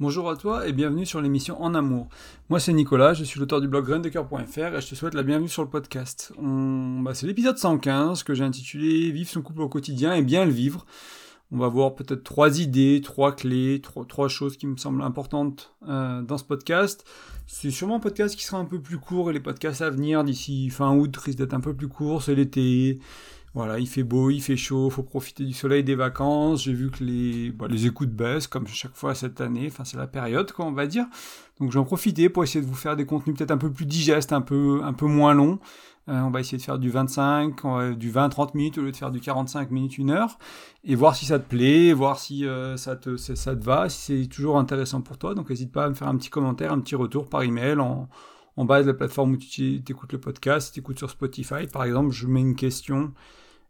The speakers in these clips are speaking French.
Bonjour à toi et bienvenue sur l'émission En Amour. Moi c'est Nicolas, je suis l'auteur du blog graindecoeur.fr et je te souhaite la bienvenue sur le podcast. Bah, c'est l'épisode 115 que j'ai intitulé Vivre son couple au quotidien et bien le vivre. On va voir peut-être trois idées, trois clés, trois, choses qui me semblent importantes euh, dans ce podcast. C'est sûrement un podcast qui sera un peu plus court et les podcasts à venir d'ici fin août risquent d'être un peu plus courts, c'est l'été. Voilà, il fait beau, il fait chaud, faut profiter du soleil des vacances. J'ai vu que les, bah, les écoutes baissent, comme chaque fois cette année. Enfin, c'est la période, quoi, on va dire. Donc, j'en profiter pour essayer de vous faire des contenus peut-être un peu plus digestes, un peu, un peu moins longs. Euh, on va essayer de faire du 25, du 20-30 minutes au lieu de faire du 45 minutes, une heure. Et voir si ça te plaît, voir si euh, ça, te, ça te va, si c'est toujours intéressant pour toi. Donc, n'hésite pas à me faire un petit commentaire, un petit retour par email en, en bas de la plateforme où tu écoutes le podcast. Si tu écoutes sur Spotify, par exemple, je mets une question euh,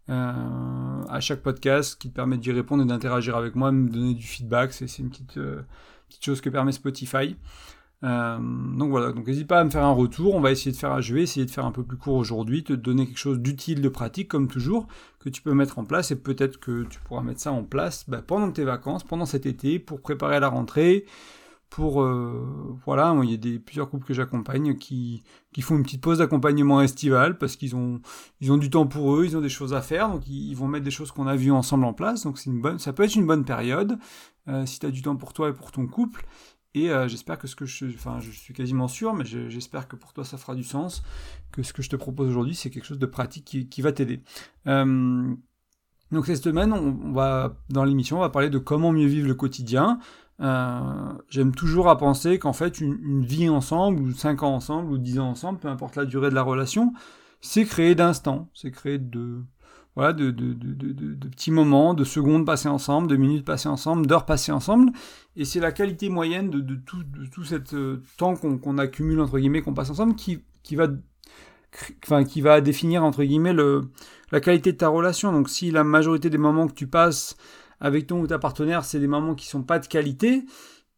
à chaque podcast qui te permet d'y répondre et d'interagir avec moi, me donner du feedback. C'est une petite, euh, petite chose que permet Spotify. Euh, donc voilà, donc n'hésite pas à me faire un retour. On va essayer de faire, je vais essayer de faire un peu plus court aujourd'hui, te donner quelque chose d'utile, de pratique comme toujours, que tu peux mettre en place et peut-être que tu pourras mettre ça en place bah, pendant tes vacances, pendant cet été, pour préparer la rentrée, pour euh, voilà, il y a des plusieurs couples que j'accompagne qui qui font une petite pause d'accompagnement estival parce qu'ils ont ils ont du temps pour eux, ils ont des choses à faire, donc ils, vont mettre des choses qu'on a vues ensemble en place. Donc c'est une bonne, ça peut être une bonne période euh, si tu as du temps pour toi et pour ton couple. Et euh, j'espère que ce que je, enfin, je suis quasiment sûr, mais j'espère que pour toi ça fera du sens, que ce que je te propose aujourd'hui c'est quelque chose de pratique qui, qui va t'aider. donc cette semaine, on, va dans l'émission, on va parler de comment mieux vivre le quotidien. Euh, j'aime toujours à penser qu'en fait, une, vie ensemble, ou 5 ans ensemble, ou 10 ans ensemble, peu importe la durée de la relation, c'est créé d'instants, c'est créé de, voilà, de, de, de, petits moments, de secondes passées ensemble, de minutes passées ensemble, d'heures passées ensemble, et c'est la qualité moyenne de, tout, tout cet euh, temps qu'on accumule, entre guillemets, qu'on passe ensemble, qui, qui va enfin, qui va définir entre guillemets le, la qualité de ta relation. Donc si la majorité des moments que tu passes avec ton ou ta partenaire, c'est des moments qui sont pas de qualité,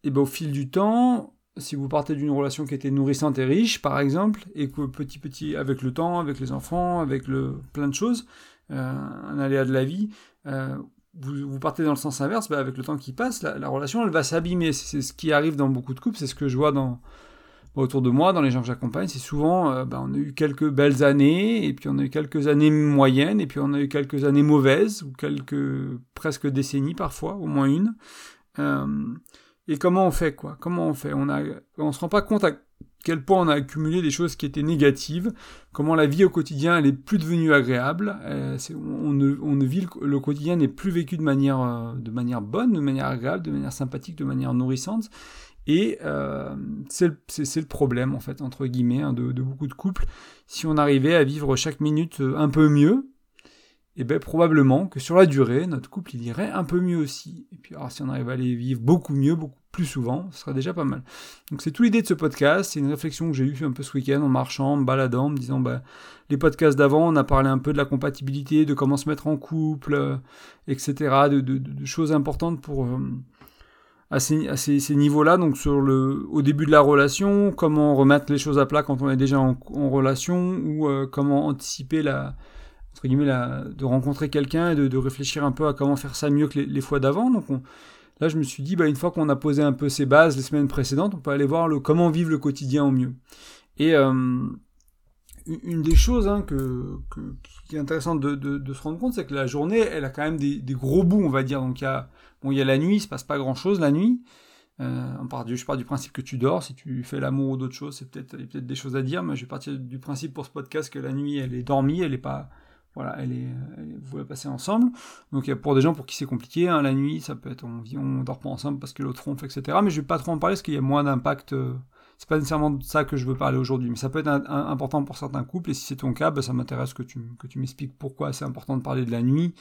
et ben au fil du temps, si vous partez d'une relation qui était nourrissante et riche, par exemple, et que petit petit, avec le temps, avec les enfants, avec le plein de choses, euh, un aléa de la vie, euh, vous, vous, partez dans le sens inverse, ben avec le temps qui passe, la, la relation, elle va s'abîmer. C'est ce qui arrive dans beaucoup de couples, c'est ce que je vois dans, autour de moi, dans les gens que j'accompagne, c'est souvent, euh, ben, on a eu quelques belles années, et puis on a eu quelques années moyennes, et puis on a eu quelques années mauvaises, ou quelques presque décennies parfois, au moins une. Euh, et comment on fait quoi? Comment on fait? On a, on se rend pas compte à quel point on a accumulé des choses qui étaient négatives, comment la vie au quotidien elle est plus devenue agréable, euh, on, ne, on ne vit le, quotidien n'est plus vécu de manière de manière bonne, de manière agréable, de manière sympathique, de manière nourrissante, et euh, c'est le, problème, en fait, entre guillemets, hein, de, beaucoup de couples. Si on arrivait à vivre chaque minute euh, un peu mieux, et eh bien probablement que sur la durée, notre couple il irait un peu mieux aussi. Et puis alors, si on arrive à aller vivre beaucoup mieux, beaucoup plus souvent, ce serait déjà pas mal. Donc c'est tout l'idée de ce podcast, c'est une réflexion que j'ai eue un peu ce week-end en marchant, en me baladant, en me disant bah, les podcasts d'avant, on a parlé un peu de la compatibilité, de comment se mettre en couple, euh, etc., de, choses importantes pour à ces, niveaux-là, donc sur le, au début de la relation, comment remettre les choses à plat quand on est déjà en, relation, ou euh, comment anticiper la, entre guillemets, la, de rencontrer quelqu'un et de, réfléchir un peu à comment faire ça mieux que les, fois d'avant. Donc là, je me suis dit, bah, une fois qu'on a posé un peu ces bases les semaines précédentes, on peut aller voir le comment vivre le quotidien au mieux. Et euh, une des choses hein, qui est intéressante de, se rendre compte, c'est que la journée, elle a quand même des, gros bouts, on va dire. Donc il y a Bon, il y a la nuit, il se passe pas grand chose la nuit. Euh, je pars du principe que tu dors. Si tu fais l'amour ou d'autres choses, c'est peut-être peut des choses à dire, mais je vais partir du principe pour ce podcast que la nuit, elle est dormie, elle est pas. Voilà, elle est, vous la passez ensemble. Donc, pour des gens pour qui c'est compliqué, hein, la nuit, ça peut être, on, on dort pas ensemble parce que l'autre ronfle, etc. Mais je vais pas trop en parler parce qu'il y a moins d'impact. Euh, c'est pas nécessairement de ça que je veux parler aujourd'hui, mais ça peut être important pour certains couples, et si c'est ton cas, bah, ça m'intéresse que tu, que tu m'expliques pourquoi c'est important de parler de la nuit,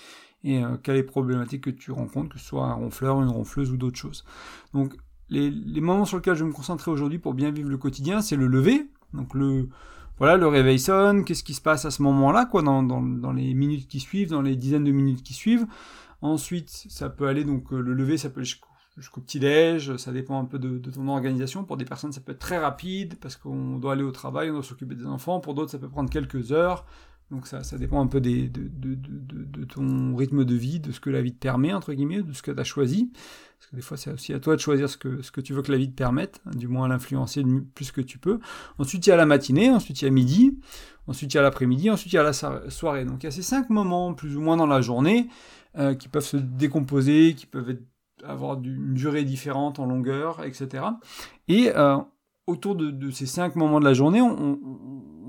et euh, quelles les problématiques que tu rencontres, que ce soit un ronfleur, une ronfleuse ou d'autres choses. Donc les, les, moments sur lesquels je vais me concentrer aujourd'hui pour bien vivre le quotidien, c'est le lever, donc le voilà, le réveil sonne, qu'est-ce qui se passe à ce moment-là, quoi, dans, dans, dans, les minutes qui suivent, dans les dizaines de minutes qui suivent. Ensuite, ça peut aller, donc euh, le lever, ça peut aller jusqu'au petit-déj, ça dépend un peu de, ton organisation. Pour des personnes, ça peut être très rapide, parce qu'on doit aller au travail, on doit s'occuper des enfants. Pour d'autres, ça peut prendre quelques heures Donc ça, ça dépend un peu des, de, de, de, ton rythme de vie, de ce que la vie te permet, entre guillemets, de ce que tu as choisi. Parce que des fois, c'est aussi à toi de choisir ce que, ce que tu veux que la vie te permette, du moins l'influencer le plus que tu peux. Ensuite, il y a la matinée, ensuite il y a midi, ensuite il y a l'après-midi, ensuite il y a la soirée. Donc il y a ces cinq moments, plus ou moins dans la journée, euh, qui peuvent se décomposer, qui peuvent avoir une durée différente en longueur, etc. Et euh, autour de, ces cinq moments de la journée, on,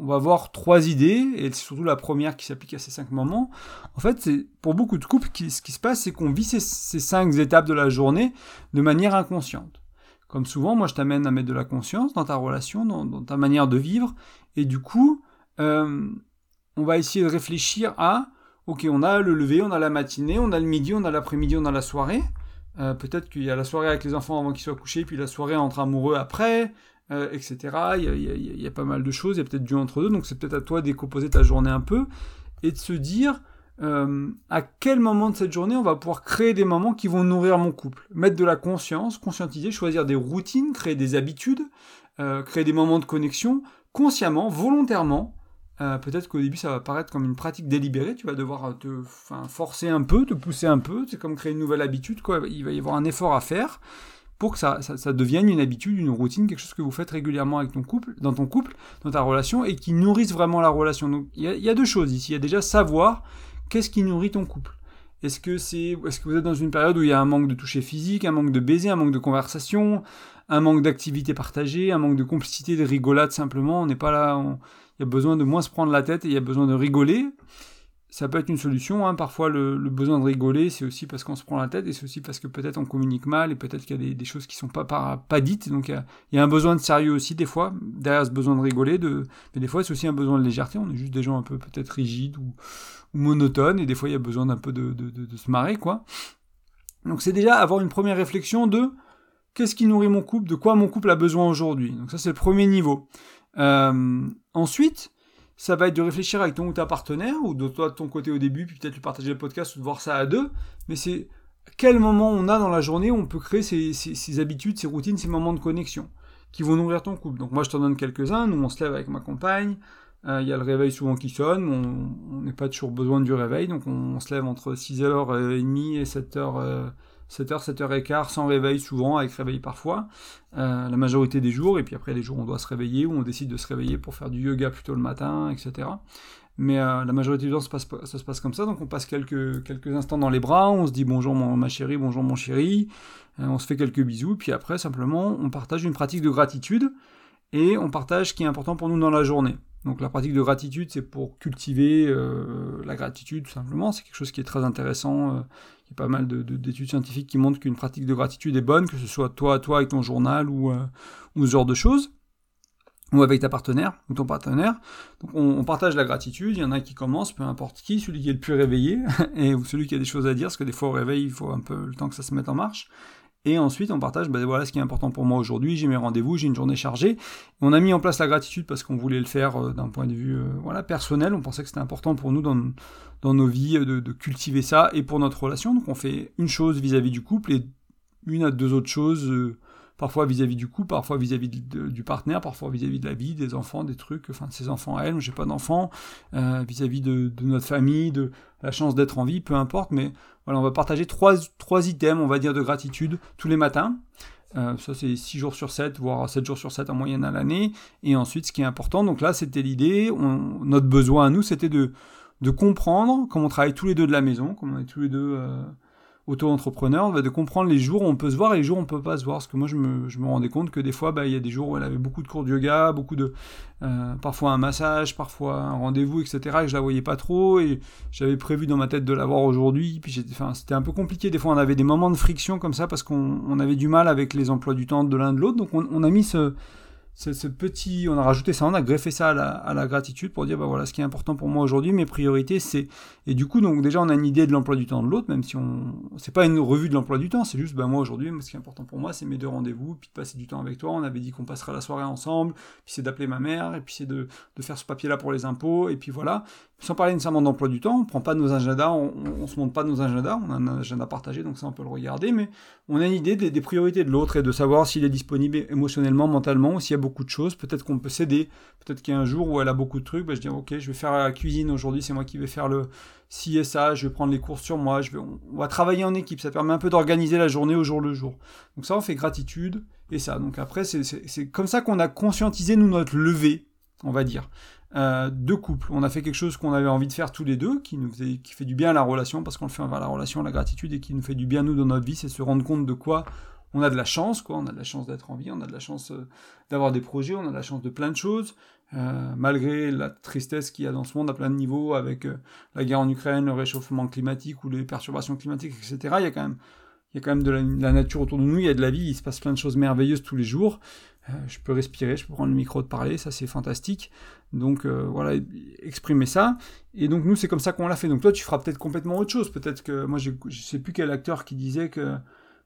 va voir trois idées, et c'est surtout la première qui s'applique à ces cinq moments. En fait, pour beaucoup de couples, ce qui se passe, c'est qu'on vit ces, cinq étapes de la journée de manière inconsciente. Comme souvent, moi, je t'amène à mettre de la conscience dans ta relation, dans, ta manière de vivre, et du coup, euh, on va essayer de réfléchir à, ok, on a le lever, on a la matinée, on a le midi, on a l'après-midi, on a la soirée. Euh, peut-être qu'il y a la soirée avec les enfants avant qu'ils soient couchés, puis la soirée entre amoureux après. Euh, etc. Il y, a, pas mal de choses, il y a peut-être du entre deux, donc c'est peut-être à toi de décomposer ta journée un peu et de se dire euh, à quel moment de cette journée on va pouvoir créer des moments qui vont nourrir mon couple? Mettre de la conscience, conscientiser, choisir des routines, créer des habitudes, créer des moments de connexion, consciemment, volontairement. Peut-être qu'au début ça va paraître comme une pratique délibérée, tu vas devoir te forcer un peu, te pousser un peu, c'est comme créer une nouvelle habitude, quoi. il va y avoir un effort à faire pour que ça, ça, devienne une habitude, une routine, quelque chose que vous faites régulièrement avec ton couple, dans ton couple, dans ta relation, et qui nourrisse vraiment la relation. Donc il y, a deux choses ici. Il y a déjà savoir qu'est-ce qui nourrit ton couple. Est-ce que c'est, est-ce que vous êtes dans une période où il y a un manque de toucher physique, un manque de baiser, un manque de conversation, un manque d'activité partagée, un manque de complicité, de rigolade simplement. On n'est pas là. Il y a besoin de moins se prendre la tête et il y a besoin de rigoler ça peut être une solution. Hein. Parfois, le, besoin de rigoler, c'est aussi parce qu'on se prend la tête et c'est aussi parce que peut-être on communique mal et peut-être qu'il y a des, choses qui sont pas, pas, dites. Donc, il y, a, un besoin de sérieux aussi, des fois, derrière ce besoin de rigoler. Mais des fois, c'est aussi un besoin de légèreté. On est juste des gens un peu peut-être rigides ou, monotones et des fois, il y a besoin d'un peu de, de, se marrer, quoi. Donc, c'est déjà avoir une première réflexion de qu'est-ce qui nourrit mon couple, de quoi mon couple a besoin aujourd'hui. Donc, ça, c'est le premier niveau. Euh, ensuite, ça va être de réfléchir avec ton ou ta partenaire, ou de toi de ton côté au début, puis peut-être lui partager le podcast ou de voir ça à deux. Mais c'est quel moment on a dans la journée où on peut créer ces, habitudes, ces routines, ces moments de connexion qui vont nourrir ton couple. Donc moi je t'en donne quelques-uns. Nous on se lève avec ma compagne. Euh, il y a le réveil souvent qui sonne. On n'est pas toujours besoin du réveil. Donc on, se lève entre 6h30 et 7h. 7h, 7h15 sans réveil souvent, avec réveil parfois, euh, la majorité des jours, et puis après les jours où on doit se réveiller, ou on décide de se réveiller pour faire du yoga plutôt le matin, etc. Mais euh, la majorité du temps, ça se, passe, comme ça, donc on passe quelques, instants dans les bras, on se dit bonjour ma chérie, bonjour mon chéri, euh, on se fait quelques bisous, puis après simplement on partage une pratique de gratitude, et on partage ce qui est important pour nous dans la journée. Donc la pratique de gratitude, c'est pour cultiver la gratitude tout simplement. C'est quelque chose qui est très intéressant y a pas mal d'études scientifiques qui montrent qu'une pratique de gratitude est bonne, que ce soit toi à toi avec ton journal ou, euh, ou ce genre de choses, ou avec ta partenaire ou ton partenaire. Donc on, partage la gratitude, il y en a qui commencent, peu importe qui, celui qui est le plus réveillé, et celui qui a des choses à dire, parce que des fois au réveil, il faut un peu le temps que ça se mette en marche. Et ensuite, on partage, ben voilà ce qui est important pour moi aujourd'hui, j'ai mes rendez-vous, j'ai une journée chargée. On a mis en place la gratitude parce qu'on voulait le faire euh, d'un point de vue euh, voilà, personnel, on pensait que c'était important pour nous dans, dans nos vies de, cultiver ça, et pour notre relation. Donc on fait une chose vis-à-vis du couple et une à deux autres choses, euh, parfois vis-à-vis du couple, parfois vis-à-vis du partenaire, parfois vis-à-vis de la vie, des enfants, des trucs, enfin de ses enfants à elle, j'ai pas d'enfants, vis-à-vis de, notre famille, de la chance d'être en vie, peu importe, mais voilà, on va partager trois, items, on va dire, de gratitude tous les matins. Euh, ça, c'est 6 jours sur 7, voire 7 jours sur 7 en moyenne à l'année. Et ensuite, ce qui est important, donc là, c'était l'idée, notre besoin à nous, c'était de, de comprendre, comme on travaille tous les deux de la maison, comme on est tous les deux euh, auto-entrepreneur, de comprendre les jours où on peut se voir et les jours où on peut pas se voir. Parce que moi, je me, rendais compte que des fois, bah, il y a des jours où elle avait beaucoup de cours de yoga, beaucoup de, euh, parfois un massage, parfois un rendez-vous, etc. Et je la voyais pas trop et j'avais prévu dans ma tête de la voir aujourd'hui. Puis c'était un peu compliqué. Des fois, on avait des moments de friction comme ça parce qu'on on avait du mal avec les emplois du temps de l'un de l'autre. Donc, on, on a mis ce, ce, petit, on a rajouté ça, on a greffé ça à la, gratitude pour dire bah voilà ce qui est important pour moi aujourd'hui, mes priorités c'est et du coup donc déjà on a une idée de l'emploi du temps de l'autre, même si on c'est pas une revue de l'emploi du temps, c'est juste bah moi aujourd'hui ce qui est important pour moi c'est mes deux rendez-vous, puis de passer du temps avec toi, on avait dit qu'on passerait la soirée ensemble, puis c'est d'appeler ma mère et puis c'est de, de faire ce papier là pour les impôts et puis voilà sans parler nécessairement d'emploi du temps, on prend pas nos agendas, on, on, se montre pas nos agendas, on a un agenda partagé, donc ça on peut le regarder, mais on a une idée des, priorités de l'autre et de savoir s'il est disponible émotionnellement, mentalement, s'il y a beaucoup de choses, peut-être qu'on peut s'aider, peut-être qu'il y a un jour où elle a beaucoup de trucs, bah, je dis ok, je vais faire la cuisine aujourd'hui, c'est moi qui vais faire le ci et ça, je vais prendre les courses sur moi, je vais, on, va travailler en équipe, ça permet un peu d'organiser la journée au jour le jour. Donc ça on fait gratitude et ça, donc après c'est comme ça qu'on a conscientisé nous notre levée, on va dire. Euh, de couple. On a fait quelque chose qu'on avait envie de faire tous les deux, qui nous qui fait du bien à la relation, parce qu'on le fait envers la relation, la gratitude, et qui nous fait du bien nous dans notre vie, c'est se rendre compte de quoi on a de la chance, quoi. On a de la chance d'être en vie, on a de la chance euh, d'avoir des projets, on a de la chance de plein de choses, euh, malgré la tristesse qu'il y a dans ce monde à plein de niveaux, avec la guerre en Ukraine, le réchauffement climatique ou les perturbations climatiques, etc. Il y a quand même, il y a quand même de la nature autour de nous, il y a de la vie, il se passe plein de choses merveilleuses tous les jours. Euh, je peux respirer, je peux prendre le micro de parler, ça c'est fantastique. Donc euh, voilà, exprimer ça. Et donc nous c'est comme ça qu'on l'a fait. Donc toi tu feras peut-être complètement autre chose. Peut-être que moi je sais plus quel acteur qui disait que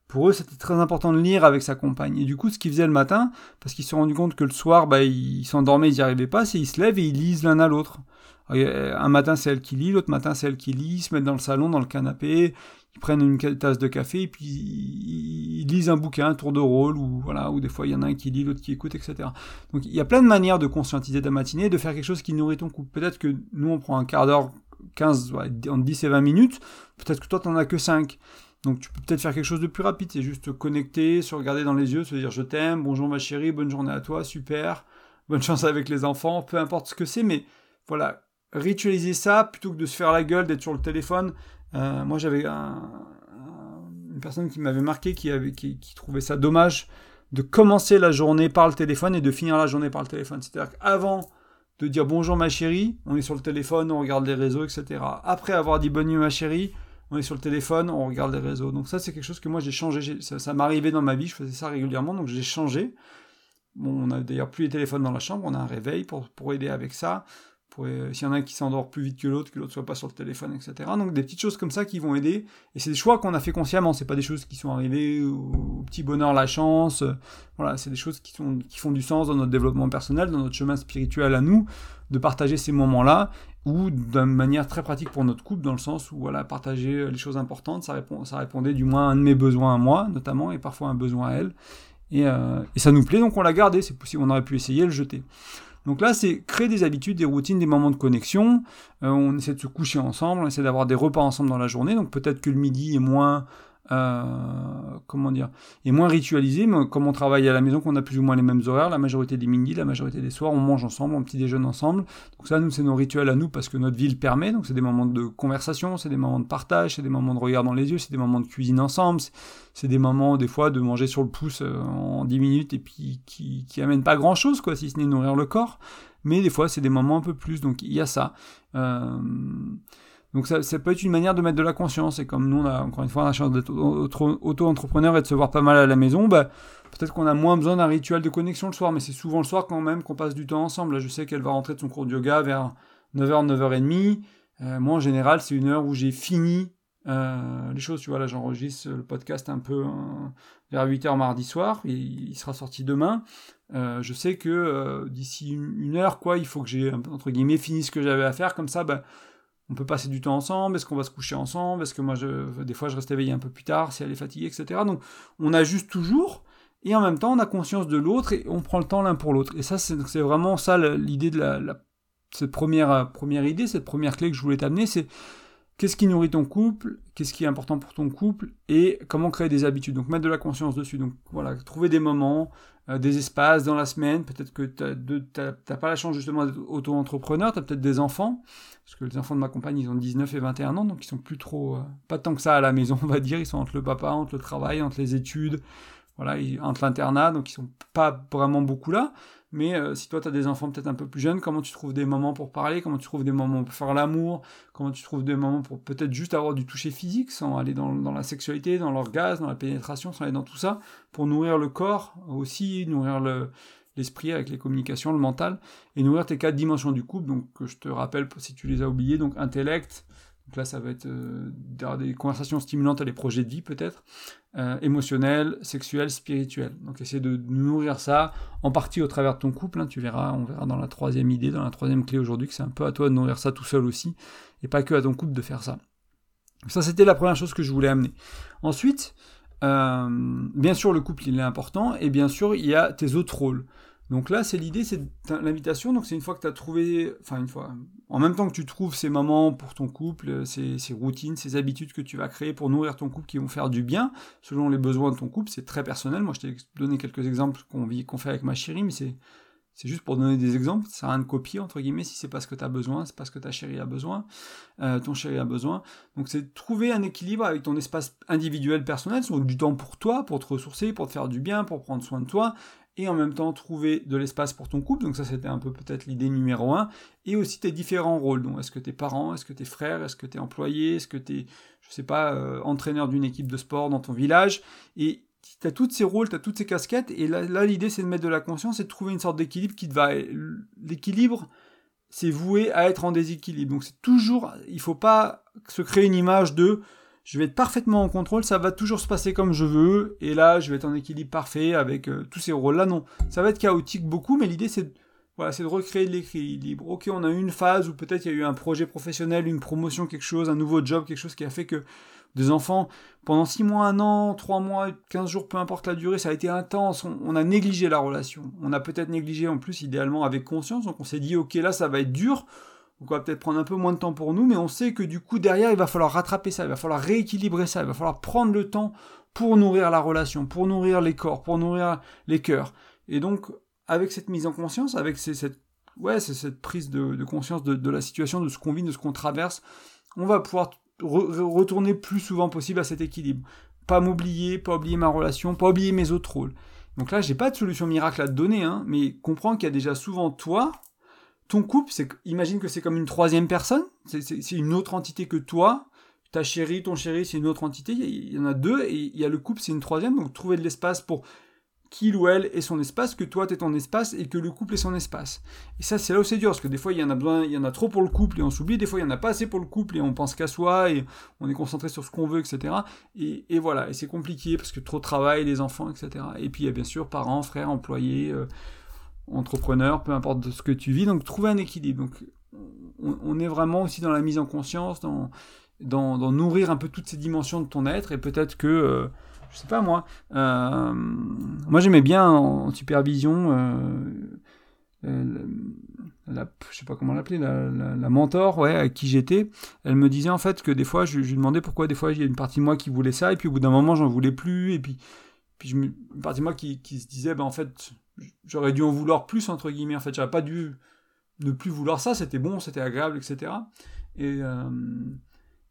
pour eux c'était très important de lire avec sa compagne. Et du coup ce qu'ils faisaient le matin, parce qu'ils se sont rendus compte que le soir bah, ils s'endormaient, ils n'y arrivaient pas, c'est ils se lèvent et ils lisent l'un à l'autre. Un matin c'est elle qui lit, l'autre matin c'est elle qui lit, ils se mettent dans le salon, dans le canapé, ils prennent une tasse de café et puis ils lisent un bouquin, un tour de rôle, ou voilà, ou des fois il y en a un qui lit, l'autre qui écoute, etc. Donc il y a plein de manières de conscientiser ta matinée, de faire quelque chose qui nourrit ton couple. Peut-être que nous on prend un quart d'heure, 15, entre 10 et 20 minutes, peut-être que toi t'en as que 5. Donc tu peux peut-être faire quelque chose de plus rapide, c'est juste te connecter, se regarder dans les yeux, se dire je t'aime, bonjour ma chérie, bonne journée à toi, super, bonne chance avec les enfants, peu importe ce que c'est, mais voilà, ritualiser ça plutôt que de se faire la gueule, d'être sur le téléphone. Euh, moi, j'avais une personne qui m'avait marqué, qui, trouvait ça dommage de commencer la journée par le téléphone et de finir la journée par le téléphone. C'est-à-dire qu'avant de dire bonjour ma chérie, on est sur le téléphone, on regarde les réseaux, etc. Après avoir dit bonne nuit ma chérie, on est sur le téléphone, on regarde les réseaux. Donc ça, c'est quelque chose que moi j'ai changé. Ça, m'arrivait dans ma vie, je faisais ça régulièrement, donc j'ai changé. Bon, on a d'ailleurs plus les téléphones dans la chambre, on a un réveil pour, pour aider avec ça. Euh, s'il y en a qui s'endort plus vite que l'autre, que l'autre soit pas sur le téléphone, etc. Donc des petites choses comme ça qui vont aider. Et c'est des choix qu'on a fait consciemment. C'est pas des choses qui sont arrivées au, petit bonheur, la chance. Voilà, c'est des choses qui, sont, qui font du sens dans notre développement personnel, dans notre chemin spirituel à nous, de partager ces moments-là ou d'une manière très pratique pour notre couple, dans le sens où voilà, partager les choses importantes, ça, répond, ça répondait du moins à un de mes besoins à moi, notamment, et parfois un besoin à elle. Et, euh, ça nous plaît, donc on l'a gardé. C'est possible, on aurait pu essayer le jeter. Donc là, c'est créer des habitudes, des routines, des moments de connexion. Euh, on essaie de se coucher ensemble, on essaie d'avoir des repas ensemble dans la journée. Donc peut-être que le midi est moins euh, comment dire, est moins ritualisé, mais comme on travaille à la maison, qu'on a plus ou moins les mêmes horaires, la majorité des midis, la majorité des soirs, on mange ensemble, on petit déjeune ensemble. Donc ça, nous, c'est nos rituels à nous parce que notre vie le permet. Donc c'est des moments de conversation, c'est des moments de partage, c'est des moments de regard dans les yeux, c'est des moments de cuisine ensemble, c'est des moments des fois de manger sur le pouce euh, en 10 minutes et puis qui, qui amènent pas grand chose, quoi, si ce n'est nourrir le corps. Mais des fois, c'est des moments un peu plus. Donc il y a ça. Euh, donc ça, peut être une manière de mettre de la conscience. Et comme nous, on a encore une fois la chance d'être auto-entrepreneur et de se voir pas mal à la maison, bah, peut-être qu'on a moins besoin d'un rituel de connexion le soir, mais c'est souvent le soir quand même qu'on passe du temps ensemble. Là, je sais qu'elle va rentrer de son cours de yoga vers 9h, 9h30. Euh, moi, en général, c'est une heure où j'ai fini euh, les choses. Tu vois, là, j'enregistre le podcast un peu euh, vers 8h mardi soir. Il sera sorti demain. je sais que d'ici une, heure, quoi, il faut que j'ai, entre guillemets, fini ce que j'avais à faire. Comme ça, bah, on peut passer du temps ensemble, est-ce qu'on va se coucher ensemble, est-ce que moi, je, des fois, je reste éveillé un peu plus tard si elle est fatiguée, etc. Donc, on ajuste toujours, et en même temps, on a conscience de l'autre, et on prend le temps l'un pour l'autre. Et ça, c'est vraiment ça l'idée de la, cette première, première idée, cette première clé que je voulais t'amener, c'est qu'est-ce qui nourrit ton couple, qu'est-ce qui est important pour ton couple, et comment créer des habitudes? Donc, mettre de la conscience dessus. Donc, voilà, trouver des moments, euh, des espaces dans la semaine. Peut-être que tu n'as pas la chance justement d'être auto-entrepreneur, tu as peut-être des enfants, parce que les enfants de ma compagne, ils ont 19 et 21 ans, donc ils sont plus trop, euh, pas tant que ça à la maison, on va dire, ils sont entre le papa, entre le travail, entre les études, voilà, entre l'internat, donc ils sont pas vraiment beaucoup là. Mais euh, si toi, tu as des enfants peut-être un peu plus jeunes, comment tu trouves des moments pour parler, comment tu trouves des moments pour faire l'amour, comment tu trouves des moments pour peut-être juste avoir du toucher physique, sans aller dans, la sexualité, dans l'orgasme, dans la pénétration, sans aller dans tout ça, pour nourrir le corps aussi, nourrir le, l'esprit avec les communications, le mental, et nourrir tes quatre dimensions du couple, donc je te rappelle si tu les as oubliées, donc intellect, donc là ça va être euh, des conversations stimulantes à des projets de vie peut-être, euh, émotionnel, sexuel, spirituel. Donc essaie de nourrir ça en partie au travers de ton couple. Hein, tu verras, on verra dans la troisième idée, dans la troisième clé aujourd'hui, que c'est un peu à toi de nourrir ça tout seul aussi, et pas que à ton couple de faire ça. Ça, c'était la première chose que je voulais amener. Ensuite, euh, bien sûr, le couple, il est important, et bien sûr, il y a tes autres rôles. Donc là, c'est l'idée, c'est l'invitation. Donc c'est une fois que tu as trouvé, enfin une fois, en même temps que tu trouves ces moments pour ton couple, ces, routines, ces habitudes que tu vas créer pour nourrir ton couple qui vont faire du bien selon les besoins de ton couple. C'est très personnel. Moi, je t'ai donné quelques exemples qu'on fait avec ma chérie, mais c'est juste pour donner des exemples, ça à rien de copier, entre guillemets, si c'est pas ce que tu as besoin, c'est pas ce que ta chérie a besoin, euh, ton chéri a besoin. Donc c'est trouver un équilibre avec ton espace individuel personnel, donc du temps pour toi, pour te ressourcer, pour te faire du bien, pour prendre soin de toi, et en même temps trouver de l'espace pour ton couple. Donc ça c'était un peu peut-être l'idée numéro un. Et aussi tes différents rôles. Donc est-ce que tu es parent, est-ce que tu es frère, est-ce que tu es employé, est-ce que tu es, je sais pas, euh, entraîneur d'une équipe de sport dans ton village. Et tu as tous ces rôles, tu as toutes ces casquettes. Et là, là l'idée c'est de mettre de la conscience et de trouver une sorte d'équilibre qui te va... L'équilibre, c'est voué à être en déséquilibre. Donc c'est toujours... Il faut pas se créer une image de je vais être parfaitement en contrôle, ça va toujours se passer comme je veux, et là, je vais être en équilibre parfait avec euh, tous ces rôles-là. Non, ça va être chaotique beaucoup, mais l'idée, c'est voilà, de recréer de l'équilibre. Ok, on a eu une phase où peut-être il y a eu un projet professionnel, une promotion, quelque chose, un nouveau job, quelque chose qui a fait que des enfants, pendant 6 mois, 1 an, 3 mois, 15 jours, peu importe la durée, ça a été intense, on, on a négligé la relation. On a peut-être négligé en plus, idéalement, avec conscience, donc on s'est dit, ok, là, ça va être dur, donc on va peut-être prendre un peu moins de temps pour nous, mais on sait que du coup derrière il va falloir rattraper ça, il va falloir rééquilibrer ça, il va falloir prendre le temps pour nourrir la relation, pour nourrir les corps, pour nourrir les cœurs. Et donc avec cette mise en conscience, avec cette, ouais, cette prise de, conscience de, la situation, de ce qu'on vit, de ce qu'on traverse, on va pouvoir retourner plus souvent possible à cet équilibre. Pas m'oublier, pas oublier ma relation, pas oublier mes autres rôles. Donc là, j'ai pas de solution miracle à te donner, hein, mais comprends qu'il y a déjà souvent toi, ton couple, c'est, imagine que c'est comme une troisième personne, c'est une autre entité que toi. Ta chérie, ton chéri, c'est une autre entité. Il y en a deux et il y a le couple, c'est une troisième. Donc trouver de l'espace pour qu'il ou elle ait son espace, que toi t'aies ton espace et que le couple ait son espace. Et ça, c'est là où c'est dur, parce que des fois il y en a besoin, il y en a trop pour le couple et on s'oublie, des fois il y en a pas assez pour le couple et on pense qu'à soi et on est concentré sur ce qu'on veut, etc. Et, voilà, et c'est compliqué parce que trop de travail, les enfants, etc. Et puis il y a bien sûr parents, frères, employés. Euh, entrepreneur, peu importe ce que tu vis, donc trouver un équilibre. Donc on, est vraiment aussi dans la mise en conscience, dans, dans, nourrir un peu toutes ces dimensions de ton être, et peut-être que, euh, je sais pas moi, euh, moi j'aimais bien en, supervision, euh, la, je sais pas comment l'appeler, la, la, mentor, ouais, à qui j'étais, elle me disait en fait que des fois, je, lui demandais pourquoi des fois il y a une partie de moi qui voulait ça, et puis au bout d'un moment j'en voulais plus, et puis, puis je, une partie de moi qui, qui se disait, ben en fait, j'aurais dû en vouloir plus, entre guillemets. En fait, j'aurais pas dû ne plus vouloir ça, c'était bon, c'était agréable, etc. Et, euh,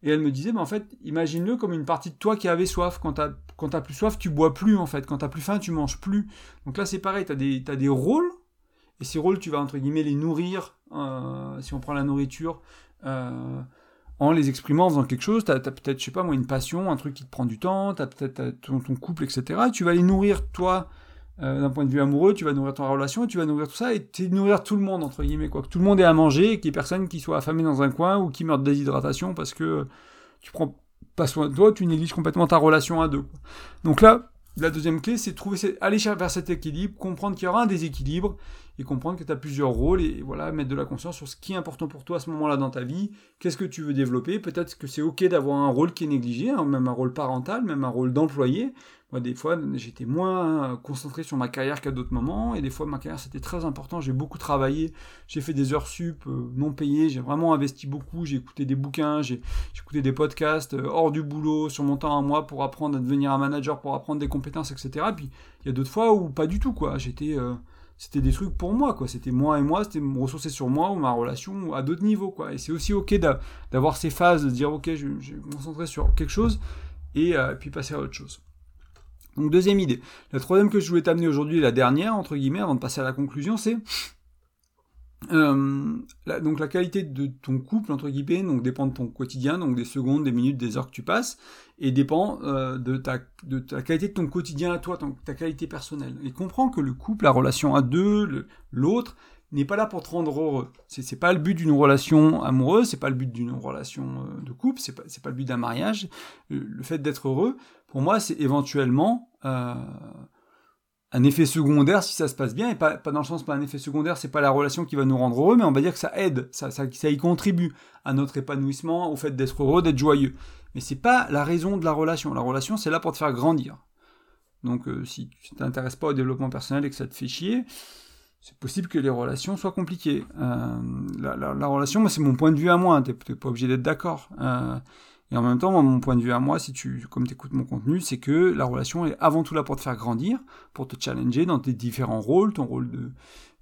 et elle me disait, mais en fait, imagine-le comme une partie de toi qui avait soif. Quand t'as, t'as plus soif, tu bois plus, en fait. Quand t'as plus faim, tu manges plus. Donc là, c'est pareil, t'as des, as des rôles, et ces rôles, tu vas, entre guillemets, les nourrir, euh, si on prend la nourriture, euh, en les exprimant, en faisant quelque chose. T'as, as peut-être, je sais pas moi, une passion, un truc qui te prend du temps, t'as peut-être ton, couple, etc. Et tu vas les nourrir, toi, euh, d'un point de vue amoureux, tu vas nourrir ton relation, tu vas nourrir tout ça, et tu nourrir tout le monde, entre guillemets, quoi. Que tout le monde ait à manger, et qu'il n'y ait personne qui soit affamé dans un coin, ou qui meurt de déshydratation, parce que tu prends pas soin de toi, tu négliges complètement ta relation à deux. Donc là, la deuxième clé, c'est trouver, aller vers cet équilibre, comprendre qu'il y aura un déséquilibre, et comprendre que tu as plusieurs rôles et voilà, mettre de la conscience sur ce qui est important pour toi à ce moment-là dans ta vie, qu'est-ce que tu veux développer. Peut-être que c'est ok d'avoir un rôle qui est négligé, hein, même un rôle parental, même un rôle d'employé. Moi, des fois, j'étais moins concentré sur ma carrière qu'à d'autres moments, et des fois, ma carrière, c'était très important. J'ai beaucoup travaillé, j'ai fait des heures sup euh, non payées, j'ai vraiment investi beaucoup, j'ai écouté des bouquins, j'ai écouté des podcasts euh, hors du boulot, sur mon temps à moi, pour apprendre à devenir un manager, pour apprendre des compétences, etc. puis, il y a d'autres fois où pas du tout, quoi. J'étais... Euh, c'était des trucs pour moi, quoi. C'était moi et moi, c'était me ressourcer sur moi ou ma relation à d'autres niveaux, quoi. Et c'est aussi ok d'avoir ces phases, de dire ok, je, vais me concentrer sur quelque chose et euh, puis passer à autre chose. Donc deuxième idée. La troisième que je voulais t'amener aujourd'hui, la dernière entre guillemets, avant de passer à la conclusion, c'est euh, donc la qualité de ton couple entre guillemets donc dépend de ton quotidien donc des secondes des minutes des heures que tu passes et dépend euh, de ta de ta qualité de ton quotidien à toi ta qualité personnelle. Et comprends que le couple la relation à deux l'autre n'est pas là pour te rendre heureux. C'est c'est pas le but d'une relation amoureuse c'est pas le but d'une relation euh, de couple c'est pas c'est pas le but d'un mariage. Le fait d'être heureux pour moi c'est éventuellement un effet secondaire si ça se passe bien, et pas, dans le sens pas un effet secondaire, c'est pas la relation qui va nous rendre heureux, mais on va dire que ça aide, ça, y contribue à notre épanouissement, au fait d'être heureux, d'être joyeux. Mais c'est pas la raison de la relation. La relation, c'est là pour te faire grandir. Donc euh, si tu t'intéresses pas au développement personnel et que ça te fait chier, c'est possible que les relations soient compliquées. Euh, la, la, la, relation, moi, c'est mon point de vue à moi, t'es pas obligé d'être d'accord. Euh, et en même temps, mon point de vue à moi, si tu, comme tu écoutes mon contenu, c'est que la relation est avant tout là pour te faire grandir, pour te challenger dans tes différents rôles, ton rôle de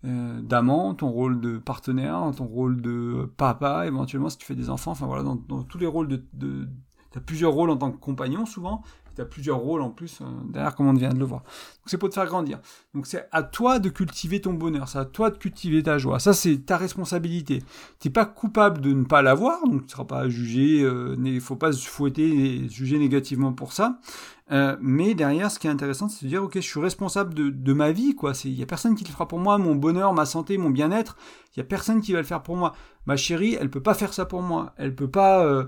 euh, d'amant, ton rôle de partenaire, ton rôle de papa, éventuellement si tu fais des enfants, enfin voilà, dans, tous les rôles de, de tu plusieurs rôles en tant que compagnon souvent, tu as plusieurs rôles en plus euh, derrière, comme on vient de le voir. Donc c'est pour te faire grandir. Donc c'est à toi de cultiver ton bonheur, c'est à toi de cultiver ta joie. Ça c'est ta responsabilité. Tu n'es pas coupable de ne pas l'avoir, donc tu ne seras pas jugé, euh, il ne faut pas se fouetter et juger négativement pour ça. Euh, mais derrière, ce qui est intéressant, c'est de dire, ok, je suis responsable de, ma vie. Il y a personne qui le fera pour moi, mon bonheur, ma santé, mon bien-être. Il y a personne qui va le faire pour moi. Ma chérie, elle peut pas faire ça pour moi. Elle peut pas.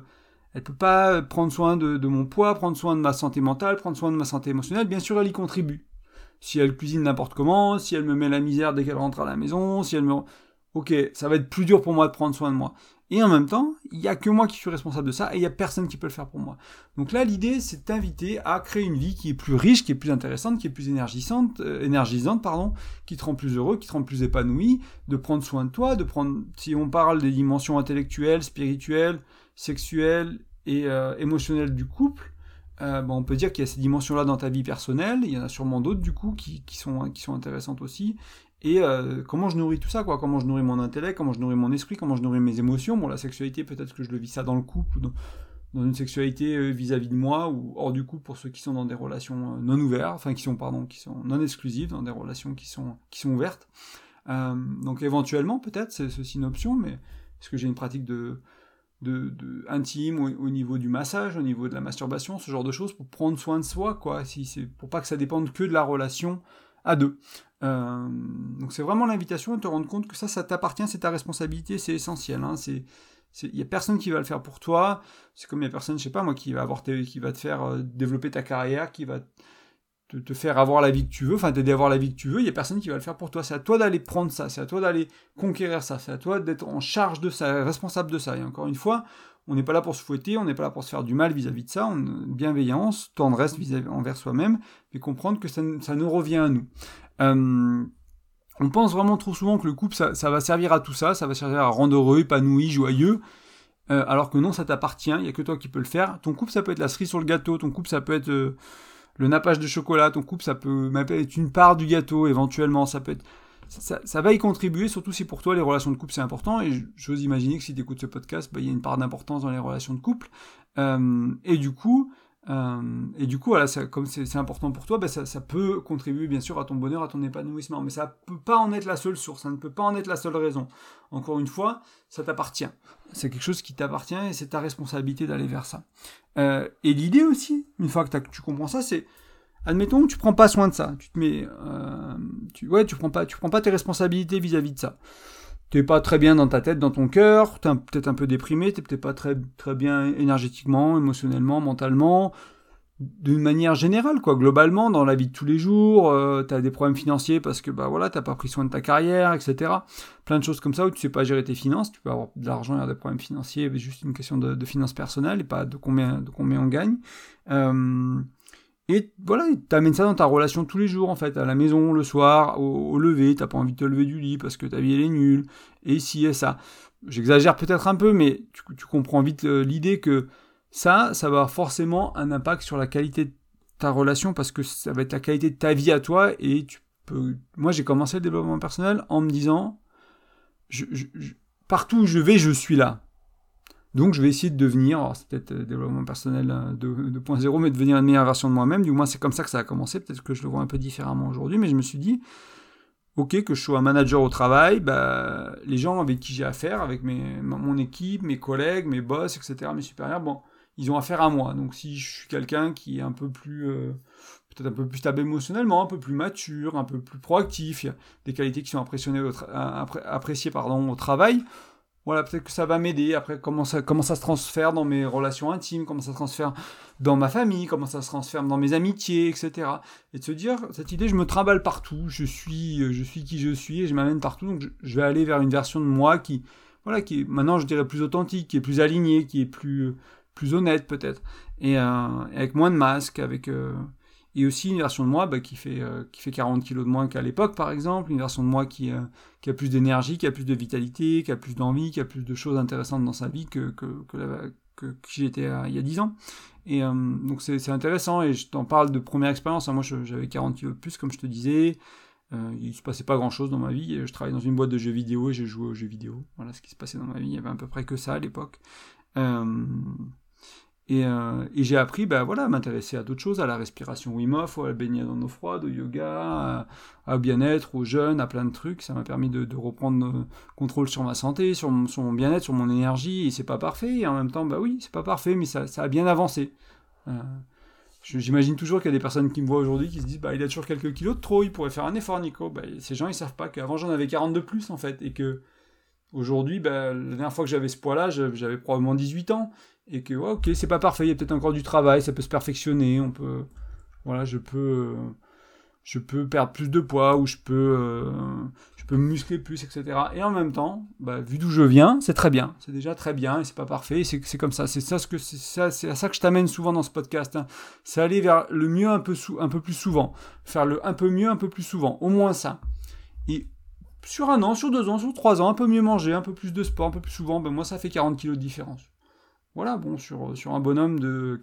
Euh, elle peut pas prendre soin de, mon poids, prendre soin de ma santé mentale, prendre soin de ma santé émotionnelle. Bien sûr, elle y contribue. Si elle cuisine n'importe comment, si elle me met la misère dès qu'elle rentre à la maison, si elle me... Ok, ça va être plus dur pour moi de prendre soin de moi. Et en même temps, il n'y a que moi qui suis responsable de ça et il n'y a personne qui peut le faire pour moi. Donc là, l'idée, c'est de t'inviter à créer une vie qui est plus riche, qui est plus intéressante, qui est plus énergisante, euh, énergisante, pardon, qui te rend plus heureux, qui te rend plus épanoui, de prendre soin de toi, de prendre, si on parle des dimensions intellectuelles, spirituelles, sexuelle et euh, émotionnelle du couple, euh, on peut dire qu'il y a ces dimensions-là dans ta vie personnelle, il y en a sûrement d'autres du coup qui, qui, sont, qui sont intéressantes aussi. Et euh, comment je nourris tout ça, quoi? Comment je nourris mon intellect, comment je nourris mon esprit, comment je nourris mes émotions? Bon, la sexualité, peut-être que je le vis ça dans le couple, dans, une sexualité vis-à-vis de moi, ou hors du couple pour ceux qui sont dans des relations non ouvertes, enfin qui sont, pardon, qui sont non exclusives, dans des relations qui sont, qui sont ouvertes. donc éventuellement, peut-être, c'est ceci une option, mais est-ce que j'ai une pratique de, de, intime au, niveau du massage, au niveau de la masturbation, ce genre de choses pour prendre soin de soi, quoi. Si c'est pour pas que ça dépende que de la relation à deux. Euh, donc c'est vraiment l'invitation à te rendre compte que ça, ça t'appartient, c'est ta responsabilité, c'est essentiel. Hein, c'est il y a personne qui va le faire pour toi. C'est comme il y a personne, je sais pas moi, qui va avoir qui va te faire euh, développer ta carrière, qui va te, te, faire avoir la vie que tu veux, enfin t'aider à avoir la vie que tu veux, il n'y a personne qui va le faire pour toi. C'est à toi d'aller prendre ça, c'est à toi d'aller conquérir ça, c'est à toi d'être en charge de ça, responsable de ça. Et encore une fois, on n'est pas là pour se fouetter, on n'est pas là pour se faire du mal vis-à-vis de ça, bienveillance, tendresse vis -vis, envers soi-même, mais comprendre que ça, ça, nous revient à nous. Euh, on pense vraiment trop souvent que le couple, ça, ça, va servir à tout ça, ça va servir à rendre heureux, épanoui, joyeux, euh, alors que non, ça t'appartient, il n'y a que toi qui peux le faire. Ton couple, ça peut être la cerise sur le gâteau, ton couple, ça peut être... Euh, le nappage de chocolat, ton couple, ça peut être une part du gâteau, éventuellement, ça peut être... Ça, va y contribuer, surtout si pour toi les relations de couple c'est important, et j'ose imaginer que si tu écoutes ce podcast, bah, il y a une part d'importance dans les relations de couple. Euh, et du coup, euh, et du coup, voilà, comme c'est important pour toi, bah, ça, peut contribuer bien sûr à ton bonheur, à ton épanouissement, mais ça peut pas en être la seule source, ça ne peut pas en être la seule raison. Encore une fois, ça t'appartient. C'est quelque chose qui t'appartient et c'est ta responsabilité d'aller vers ça. Euh, et l'idée aussi, une fois que tu comprends ça, c'est admettons que tu prends pas soin de ça, tu te euh, ouais, tu prends pas, prends pas tes responsabilités vis-à-vis de ça. T'es pas très bien dans ta tête, dans ton cœur, t'es peut-être un peu déprimé, t'es peut-être pas très bien énergétiquement, émotionnellement, mentalement, d'une manière générale, quoi, globalement, dans la vie de tous les jours, euh, t'as des problèmes financiers parce que bah voilà, t'as pas pris soin de ta carrière, etc. Plein de choses comme ça où tu sais pas gérer tes finances, tu peux avoir de l'argent et avoir des problèmes financiers, mais juste une question de, de finances personnelles et pas de combien de combien on gagne. Euh, et voilà, t'amènes ça dans ta relation tous les jours, en fait, à la maison, le soir, au, lever, t'as pas envie de te lever du lit parce que ta vie elle est nulle, et si et ça. J'exagère peut-être un peu, mais tu, comprends vite euh, l'idée que ça, ça va forcément un impact sur la qualité de ta relation parce que ça va être la qualité de ta vie à toi et tu peux. Moi, j'ai commencé le développement personnel en me disant, partout où je vais, je suis là. Donc je vais essayer de devenir, c'est peut-être euh, développement personnel 2.0, euh, mais devenir une meilleure version de moi-même. Du moins c'est comme ça que ça a commencé. Peut-être que je le vois un peu différemment aujourd'hui, mais je me suis dit, ok, que je sois un manager au travail, bah, les gens avec qui j'ai affaire, avec mon équipe, mes collègues, mes boss, etc., mes supérieurs, bon, ils ont affaire à moi. Donc si je suis quelqu'un qui est un peu plus, euh, peut-être un peu plus stable émotionnellement, un peu plus mature, un peu plus proactif, il y a des qualités qui sont appréciées au travail, voilà, peut-être que ça va m'aider. Après, comment ça, comment ça se transfère dans mes relations intimes, comment ça se transfère dans ma famille, comment ça se transfère dans mes amitiés, etc. Et de se dire, cette idée, je me trimballe partout, je suis, je suis qui je suis et je m'amène partout, donc je, vais aller vers une version de moi qui, voilà, qui est maintenant, je dirais, plus authentique, qui est plus alignée, qui est plus, plus honnête peut-être, et euh, avec moins de masques, avec euh, et aussi une version de moi bah, qui, fait, euh, qui fait 40 kilos de moins qu'à l'époque, par exemple, une version de moi qui, euh, qui a plus d'énergie, qui a plus de vitalité, qui a plus d'envie, qui a plus de choses intéressantes dans sa vie que, que, j'étais il y a 10 ans. Et euh, donc c'est intéressant, et je t'en parle de première expérience. Moi j'avais 40 kilos de plus, comme je te disais. il se passait pas grand chose dans ma vie. Je travaillais dans une boîte de jeux vidéo et j'ai joué aux jeux vidéo. Voilà ce qui se passait dans ma vie. Il y avait à peu près que ça à l'époque. Euh, et, j'ai appris bah, voilà, à m'intéresser à d'autres choses, à la respiration Wim Hof, à la baignade en eau froide, au yoga, à, bien-être, aux jeunes, à plein de trucs. Ça m'a permis de, reprendre le contrôle sur ma santé, sur mon, bien-être, sur mon énergie. Et c'est pas parfait. Et en même temps, bah oui, c'est pas parfait, mais ça, a bien avancé. Euh, j'imagine toujours qu'il y a des personnes qui me voient aujourd'hui qui se disent bah, il a toujours quelques kilos de trop, il pourrait faire un effort, Nico. Bah, ces gens, ils savent pas qu'avant j'en avais 40 de plus, en fait. Et que aujourd'hui, bah, la dernière fois que j'avais ce poids-là, j'avais probablement 18 ans et que ok c'est pas parfait il y a peut-être encore du travail ça peut se perfectionner on peut voilà je peux euh, je peux perdre plus de poids ou je peux euh, je peux muscler plus etc et en même temps bah, vu d'où je viens c'est très bien c'est déjà très bien et c'est pas parfait c'est comme ça c'est ça que c'est c'est à ça que je t'amène souvent dans ce podcast hein. c'est aller vers le mieux un peu un peu plus souvent faire le un peu mieux un peu plus souvent au moins ça et sur un an, sur deux ans, sur trois ans, un peu mieux manger, un peu plus de sport, un peu plus souvent, ben moi ça fait 40 kilos de différence. Voilà, bon, sur, sur un bonhomme de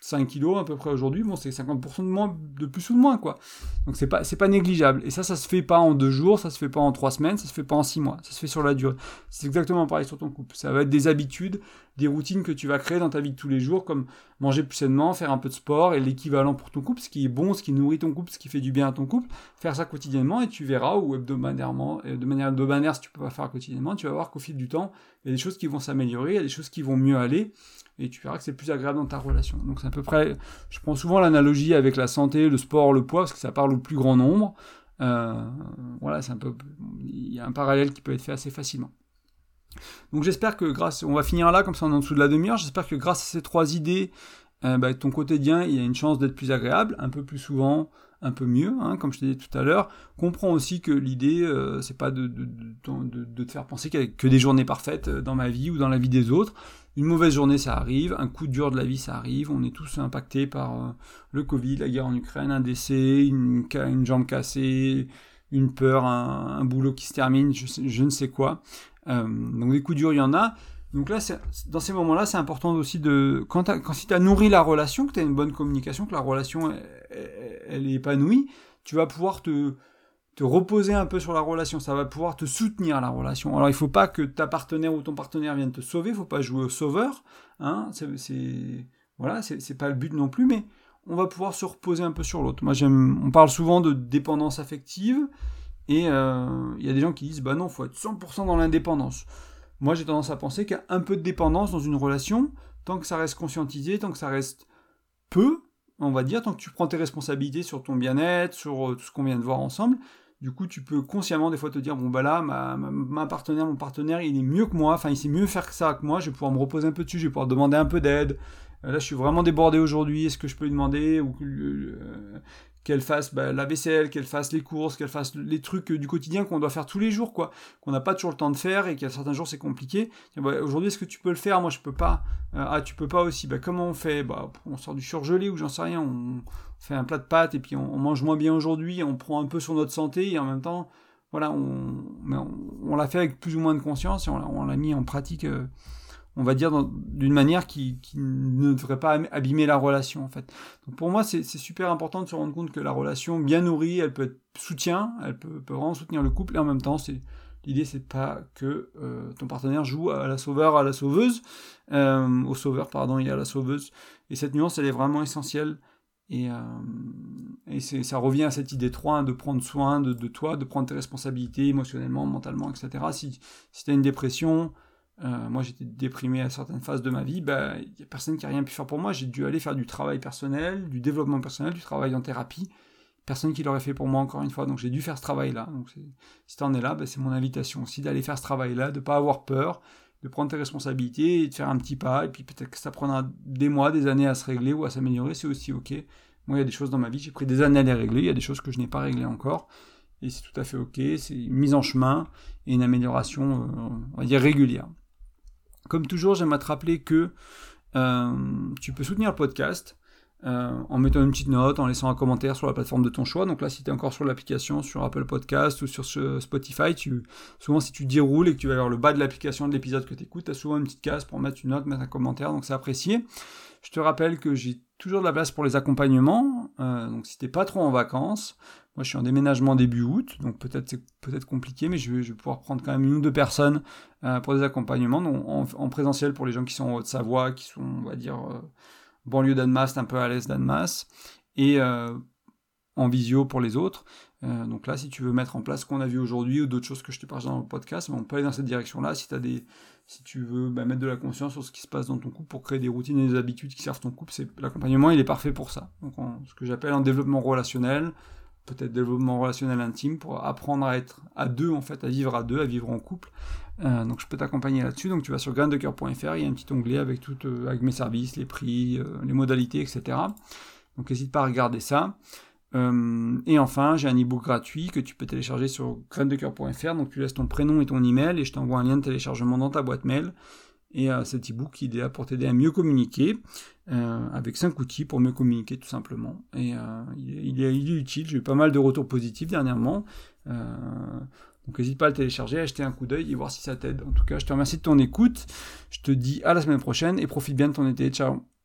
85 kilos à peu près aujourd'hui, bon, c'est 50% de, moins, de plus ou de moins, quoi. Donc c'est pas, c'est pas négligeable. Et ça, ça se fait pas en deux jours, ça se fait pas en trois semaines, ça se fait pas en six mois, ça se fait sur la durée. C'est exactement pareil sur ton couple. Ça va être des habitudes, des routines que tu vas créer dans ta vie de tous les jours, comme manger plus sainement, faire un peu de sport, et l'équivalent pour ton couple, ce qui est bon, ce qui nourrit ton couple, ce qui fait du bien à ton couple, faire ça quotidiennement, et tu verras, ou hebdomadairement, de manière hebdomadaire si tu peux pas faire quotidiennement, tu vas voir qu'au fil du temps, il y a des choses qui vont s'améliorer, il y a des choses qui vont mieux aller, et tu verras que c'est plus agréable dans ta relation. Donc c'est à peu près, je prends souvent l'analogie avec la santé, le sport, le poids, parce que ça parle au plus grand nombre. Euh, voilà, c'est un peu, il y a un parallèle qui peut être fait assez facilement. Donc j'espère que grâce, on va finir là comme ça en dessous de la demi-heure, j'espère que grâce à ces trois idées, euh, bah, ton quotidien, il y a une chance d'être plus agréable, un peu plus souvent, un peu mieux, hein, comme je t'ai dit tout à l'heure. Comprends aussi que l'idée, euh, c'est pas de, de, te faire penser qu'il n'y a que des journées parfaites euh, dans ma vie ou dans la vie des autres. Une mauvaise journée, ça arrive, un coup dur de la vie, ça arrive. On est tous impactés par le Covid, la guerre en Ukraine, un décès, une, une jambe cassée, une peur, un, boulot qui se termine, je ne sais quoi. Euh, donc des coups durs, il y en a. Donc là, dans ces moments-là, c'est important aussi de... Quand, si tu as nourri la relation, que tu as une bonne communication, que la relation, elle, est épanouie, tu vas pouvoir te, reposer un peu sur la relation, ça va pouvoir te soutenir la relation. Alors il faut pas que ta partenaire ou ton partenaire vienne te sauver, il faut pas jouer au sauveur, hein, c'est voilà, pas le but non plus, mais on va pouvoir se reposer un peu sur l'autre. Moi j'aime, on parle souvent de dépendance affective, et euh, il y a des gens qui disent, bah non, faut être 100% dans l'indépendance. Moi, j'ai tendance à penser qu'il y a un peu de dépendance dans une relation, tant que ça reste conscientisé, tant que ça reste peu, on va dire, tant que tu prends tes responsabilités sur ton bien-être, sur euh, tout ce qu'on vient de voir ensemble, du coup, tu peux consciemment des fois te dire, bon bah là, ma, partenaire, mon partenaire, il est mieux que moi, enfin il sait mieux faire que ça que moi, je vais pouvoir me reposer un peu dessus, je vais pouvoir demander un peu d'aide. Euh, là, je suis vraiment débordé aujourd'hui, est-ce que je peux lui demander ou, qu'elle fasse bah, la vaisselle, qu'elle fasse les courses, qu'elle fasse les trucs du quotidien qu'on doit faire tous les jours, quoi, qu'on n'a pas toujours le temps de faire et qu'à certains jours c'est compliqué. Bah, aujourd'hui, est-ce que tu peux le faire? Moi, je peux pas. Euh, ah, tu peux pas aussi. Bah, comment on fait? Bah, on sort du surgelé ou j'en sais rien. On fait un plat de pâtes et puis on, mange moins bien aujourd'hui. On prend un peu sur notre santé et en même temps, voilà, on, on, l'a fait avec plus ou moins de conscience et on, l'a mis en pratique. Euh, on va dire, d'une manière qui, ne devrait pas abîmer la relation, en fait. Donc pour moi, c'est super important de se rendre compte que la relation bien nourrie, elle peut être soutien, elle peut, vraiment soutenir le couple, et en même temps, c'est l'idée, c'est pas que euh, ton partenaire joue à la sauveur, à la sauveuse, euh, au sauveur, pardon, et à la sauveuse. Et cette nuance, elle est vraiment essentielle. Et, et ça revient à cette idée 3 hein, de prendre soin de, toi, de prendre tes responsabilités émotionnellement, mentalement, etc. Si, si tu as une dépression, moi j'étais déprimé à certaines phases de ma vie, il bah, n'y a personne qui a rien pu faire pour moi. J'ai dû aller faire du travail personnel, du développement personnel, du travail en thérapie personne qui l'aurait fait pour moi encore une fois. Donc j'ai dû faire ce travail-là. Donc si tu en es là, ben, c'est mon invitation aussi d'aller faire ce travail-là, de ne pas avoir peur, de prendre tes responsabilités et de faire un petit pas. Et puis peut-être que ça prendra des mois, des années à se régler ou à s'améliorer, c'est aussi ok. Moi, il y a des choses dans ma vie, j'ai pris des années à les régler. Il y a des choses que je n'ai pas réglées encore. Et c'est tout à fait ok. C'est une mise en chemin et une amélioration, euh, on va dire, régulière. Comme toujours, j'aimerais te rappeler que euh, tu peux soutenir le podcast euh, en mettant une petite note, en laissant un commentaire sur la plateforme de ton choix. Donc là, si tu es encore sur l'application, sur Apple Podcast ou sur Spotify, tu, souvent si tu déroules et que tu vas vers le bas de l'application de l'épisode que tu écoutes, tu as souvent une petite case pour mettre une note, mettre un commentaire, donc c'est apprécié. Je te rappelle que j'ai toujours de la place pour les accompagnements, euh, donc si t'es pas trop en vacances, moi je suis en déménagement début août, donc peut-être c'est peut-être compliqué, mais je vais, pouvoir prendre quand même une ou deux personnes euh, pour des accompagnements, donc en, présentiel pour les gens qui sont en Haute-Savoie, qui sont, on va dire banlieue d'Annemasse, un peu à l'est d'Annemasse, et euh, en visio pour les autres. Euh, donc là, si tu veux mettre en place ce qu'on a vu aujourd'hui ou d'autres choses que je te partage dans le podcast, on peut aller dans cette direction-là. Si, as des, si tu veux bah, mettre de la conscience sur ce qui se passe dans ton couple pour créer des routines et des habitudes qui servent ton couple, l'accompagnement, il est parfait pour ça. Donc ce que j'appelle un développement relationnel, peut-être développement relationnel intime pour apprendre à être à deux en fait, à vivre à deux, à vivre en couple. Euh, donc je peux t'accompagner là-dessus. Donc tu vas sur graindecoeur.fr, il y a un petit onglet avec euh, avec mes services, les prix, euh, les modalités, etc. Donc n'hésite pas à regarder ça. et enfin, j'ai un e-book gratuit que tu peux télécharger sur graindecoeur.fr. Donc tu laisses ton prénom et ton email et je t'envoie un lien de téléchargement dans ta boîte mail. Et cet e-book, est là pour t'aider à mieux communiquer, avec 5 outils pour mieux communiquer tout simplement. Et il est, il, est, utile, j'ai eu pas mal de retours positifs dernièrement. Donc n'hésite pas à le télécharger, à jeter un coup d'œil et voir si ça t'aide. En tout cas, je te remercie de ton écoute. Je te dis à la semaine prochaine et profite bien de ton été. Ciao